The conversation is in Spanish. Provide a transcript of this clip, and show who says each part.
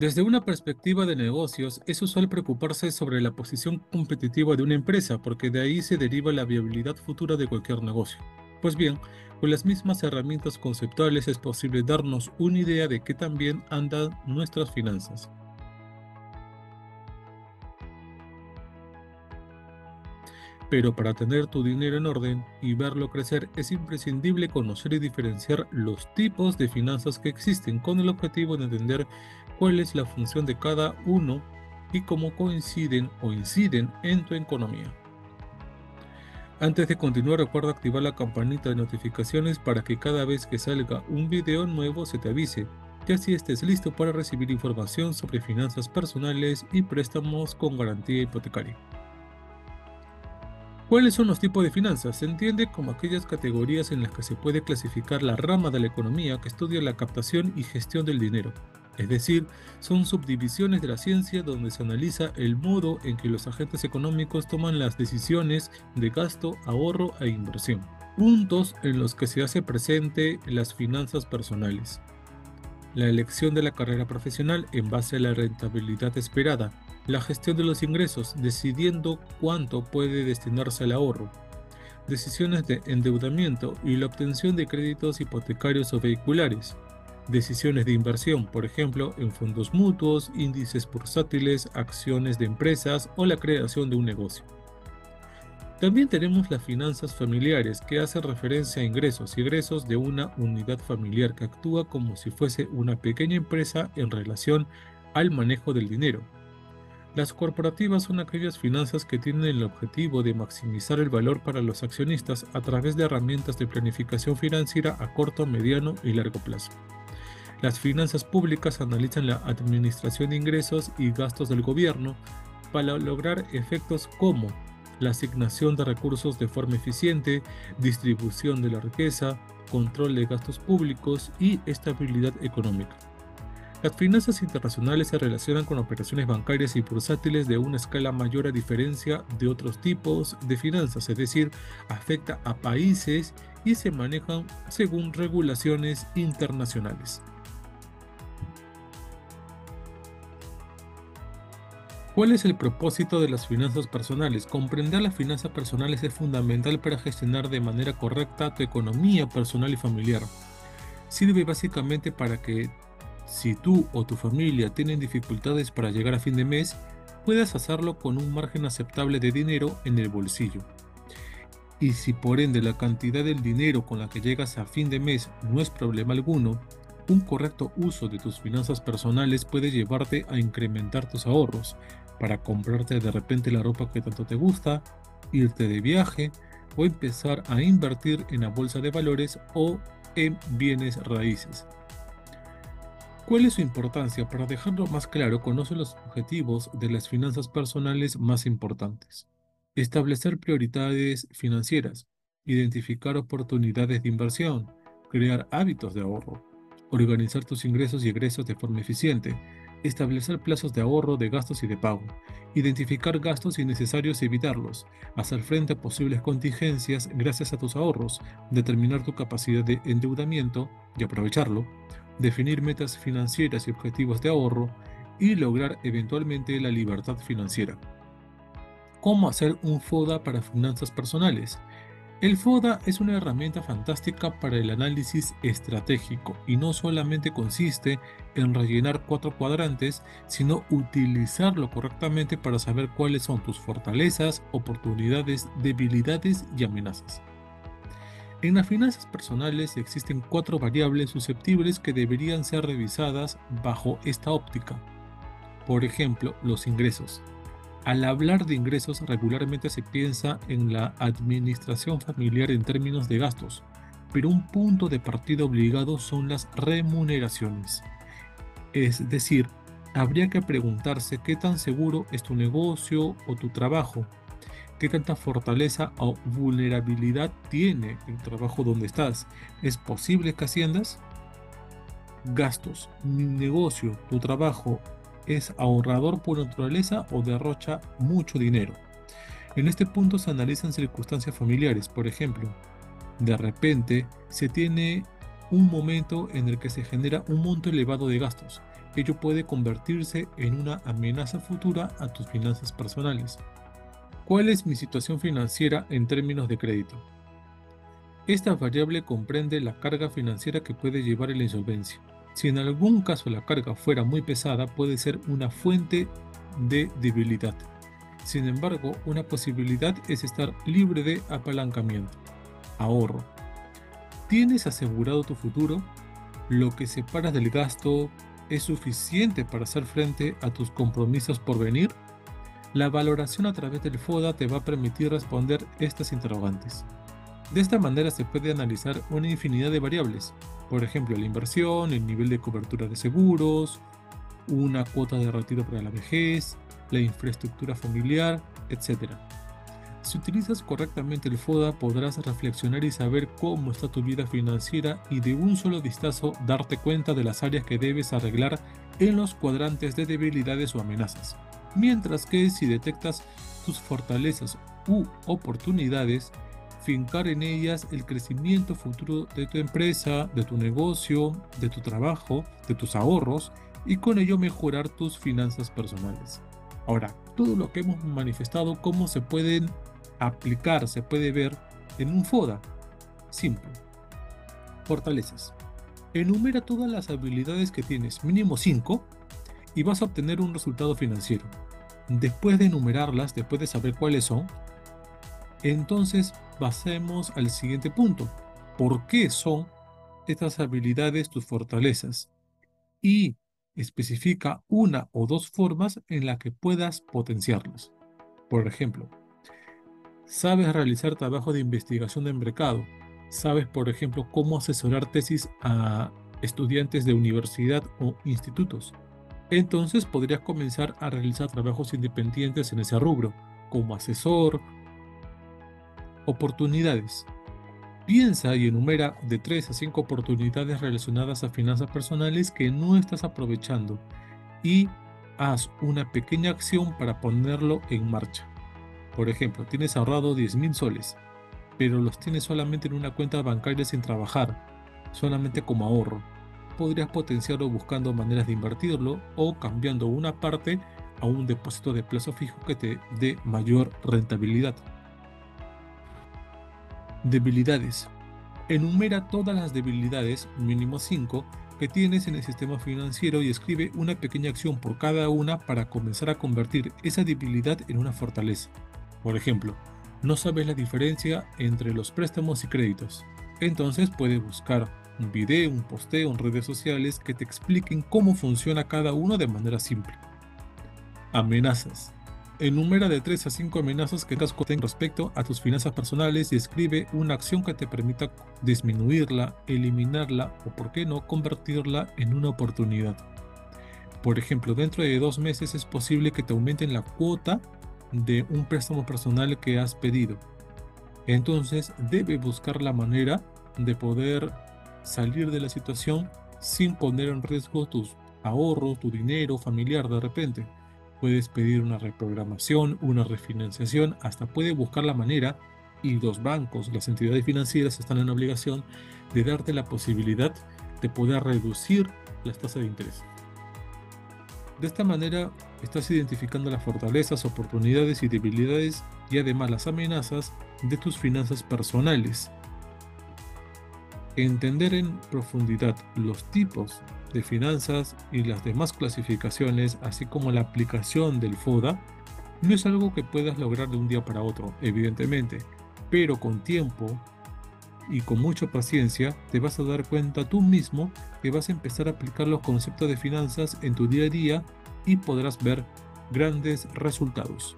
Speaker 1: Desde una perspectiva de negocios, es usual preocuparse sobre la posición competitiva de una empresa, porque de ahí se deriva la viabilidad futura de cualquier negocio. Pues bien, con las mismas herramientas conceptuales es posible darnos una idea de qué también andan nuestras finanzas. Pero para tener tu dinero en orden y verlo crecer es imprescindible conocer y diferenciar los tipos de finanzas que existen con el objetivo de entender cuál es la función de cada uno y cómo coinciden o inciden en tu economía. Antes de continuar recuerda activar la campanita de notificaciones para que cada vez que salga un video nuevo se te avise y así estés listo para recibir información sobre finanzas personales y préstamos con garantía hipotecaria. ¿Cuáles son los tipos de finanzas? Se entiende como aquellas categorías en las que se puede clasificar la rama de la economía que estudia la captación y gestión del dinero. Es decir, son subdivisiones de la ciencia donde se analiza el modo en que los agentes económicos toman las decisiones de gasto, ahorro e inversión. Puntos en los que se hace presente las finanzas personales. La elección de la carrera profesional en base a la rentabilidad esperada, la gestión de los ingresos, decidiendo cuánto puede destinarse al ahorro, decisiones de endeudamiento y la obtención de créditos hipotecarios o vehiculares, decisiones de inversión, por ejemplo, en fondos mutuos, índices bursátiles, acciones de empresas o la creación de un negocio. También tenemos las finanzas familiares, que hacen referencia a ingresos y egresos de una unidad familiar que actúa como si fuese una pequeña empresa en relación al manejo del dinero las corporativas son aquellas finanzas que tienen el objetivo de maximizar el valor para los accionistas a través de herramientas de planificación financiera a corto, mediano y largo plazo. Las finanzas públicas analizan la administración de ingresos y gastos del gobierno para lograr efectos como la asignación de recursos de forma eficiente, distribución de la riqueza, control de gastos públicos y estabilidad económica. Las finanzas internacionales se relacionan con operaciones bancarias y bursátiles de una escala mayor a diferencia de otros tipos de finanzas, es decir, afecta a países y se manejan según regulaciones internacionales. ¿Cuál es el propósito de las finanzas personales? Comprender las finanzas personales es fundamental para gestionar de manera correcta tu economía personal y familiar. Sirve básicamente para que si tú o tu familia tienen dificultades para llegar a fin de mes, puedas hacerlo con un margen aceptable de dinero en el bolsillo. Y si por ende la cantidad del dinero con la que llegas a fin de mes no es problema alguno, un correcto uso de tus finanzas personales puede llevarte a incrementar tus ahorros para comprarte de repente la ropa que tanto te gusta, irte de viaje o empezar a invertir en la bolsa de valores o en bienes raíces. ¿Cuál es su importancia? Para dejarlo más claro, conoce los objetivos de las finanzas personales más importantes. Establecer prioridades financieras, identificar oportunidades de inversión, crear hábitos de ahorro, organizar tus ingresos y egresos de forma eficiente, establecer plazos de ahorro de gastos y de pago, identificar gastos innecesarios y evitarlos, hacer frente a posibles contingencias gracias a tus ahorros, determinar tu capacidad de endeudamiento y aprovecharlo, definir metas financieras y objetivos de ahorro y lograr eventualmente la libertad financiera. ¿Cómo hacer un FODA para finanzas personales? El FODA es una herramienta fantástica para el análisis estratégico y no solamente consiste en rellenar cuatro cuadrantes, sino utilizarlo correctamente para saber cuáles son tus fortalezas, oportunidades, debilidades y amenazas. En las finanzas personales existen cuatro variables susceptibles que deberían ser revisadas bajo esta óptica. Por ejemplo, los ingresos. Al hablar de ingresos regularmente se piensa en la administración familiar en términos de gastos, pero un punto de partida obligado son las remuneraciones. Es decir, habría que preguntarse qué tan seguro es tu negocio o tu trabajo, ¿Qué tanta fortaleza o vulnerabilidad tiene el trabajo donde estás? ¿Es posible que asciendas? Gastos. Mi negocio, tu trabajo, ¿es ahorrador por naturaleza o derrocha mucho dinero? En este punto se analizan circunstancias familiares. Por ejemplo, de repente se tiene un momento en el que se genera un monto elevado de gastos ello puede convertirse en una amenaza futura a tus finanzas personales. ¿Cuál es mi situación financiera en términos de crédito? Esta variable comprende la carga financiera que puede llevar a la insolvencia. Si en algún caso la carga fuera muy pesada, puede ser una fuente de debilidad. Sin embargo, una posibilidad es estar libre de apalancamiento. Ahorro. ¿Tienes asegurado tu futuro? ¿Lo que separas del gasto es suficiente para hacer frente a tus compromisos por venir? La valoración a través del FODA te va a permitir responder estas interrogantes. De esta manera se puede analizar una infinidad de variables, por ejemplo la inversión, el nivel de cobertura de seguros, una cuota de retiro para la vejez, la infraestructura familiar, etc. Si utilizas correctamente el FODA podrás reflexionar y saber cómo está tu vida financiera y de un solo vistazo darte cuenta de las áreas que debes arreglar en los cuadrantes de debilidades o amenazas. Mientras que si detectas tus fortalezas u oportunidades, fincar en ellas el crecimiento futuro de tu empresa, de tu negocio, de tu trabajo, de tus ahorros y con ello mejorar tus finanzas personales. Ahora, todo lo que hemos manifestado, cómo se pueden aplicar, se puede ver en un FODA. Simple. Fortalezas. Enumera todas las habilidades que tienes, mínimo 5, y vas a obtener un resultado financiero. Después de enumerarlas, después de saber cuáles son, entonces pasemos al siguiente punto. ¿Por qué son estas habilidades tus fortalezas? Y especifica una o dos formas en las que puedas potenciarlas. Por ejemplo, sabes realizar trabajo de investigación de mercado. Sabes, por ejemplo, cómo asesorar tesis a estudiantes de universidad o institutos. Entonces podrías comenzar a realizar trabajos independientes en ese rubro, como asesor, oportunidades. Piensa y enumera de 3 a 5 oportunidades relacionadas a finanzas personales que no estás aprovechando y haz una pequeña acción para ponerlo en marcha. Por ejemplo, tienes ahorrado 10 mil soles, pero los tienes solamente en una cuenta bancaria sin trabajar, solamente como ahorro. Podrías potenciarlo buscando maneras de invertirlo o cambiando una parte a un depósito de plazo fijo que te dé mayor rentabilidad. Debilidades. Enumera todas las debilidades, mínimo 5, que tienes en el sistema financiero y escribe una pequeña acción por cada una para comenzar a convertir esa debilidad en una fortaleza. Por ejemplo, no sabes la diferencia entre los préstamos y créditos. Entonces puedes buscar un video, un posteo en redes sociales que te expliquen cómo funciona cada uno de manera simple. Amenazas. Enumera de 3 a 5 amenazas que tengas con respecto a tus finanzas personales y escribe una acción que te permita disminuirla, eliminarla o, por qué no, convertirla en una oportunidad. Por ejemplo, dentro de dos meses es posible que te aumenten la cuota de un préstamo personal que has pedido. Entonces, debe buscar la manera de poder salir de la situación sin poner en riesgo tus ahorros, tu dinero familiar de repente puedes pedir una reprogramación, una refinanciación, hasta puede buscar la manera y los bancos, las entidades financieras están en obligación de darte la posibilidad de poder reducir las tasas de interés. De esta manera estás identificando las fortalezas, oportunidades y debilidades y además las amenazas de tus finanzas personales. Entender en profundidad los tipos de finanzas y las demás clasificaciones, así como la aplicación del FODA, no es algo que puedas lograr de un día para otro, evidentemente, pero con tiempo y con mucha paciencia te vas a dar cuenta tú mismo que vas a empezar a aplicar los conceptos de finanzas en tu día a día y podrás ver grandes resultados.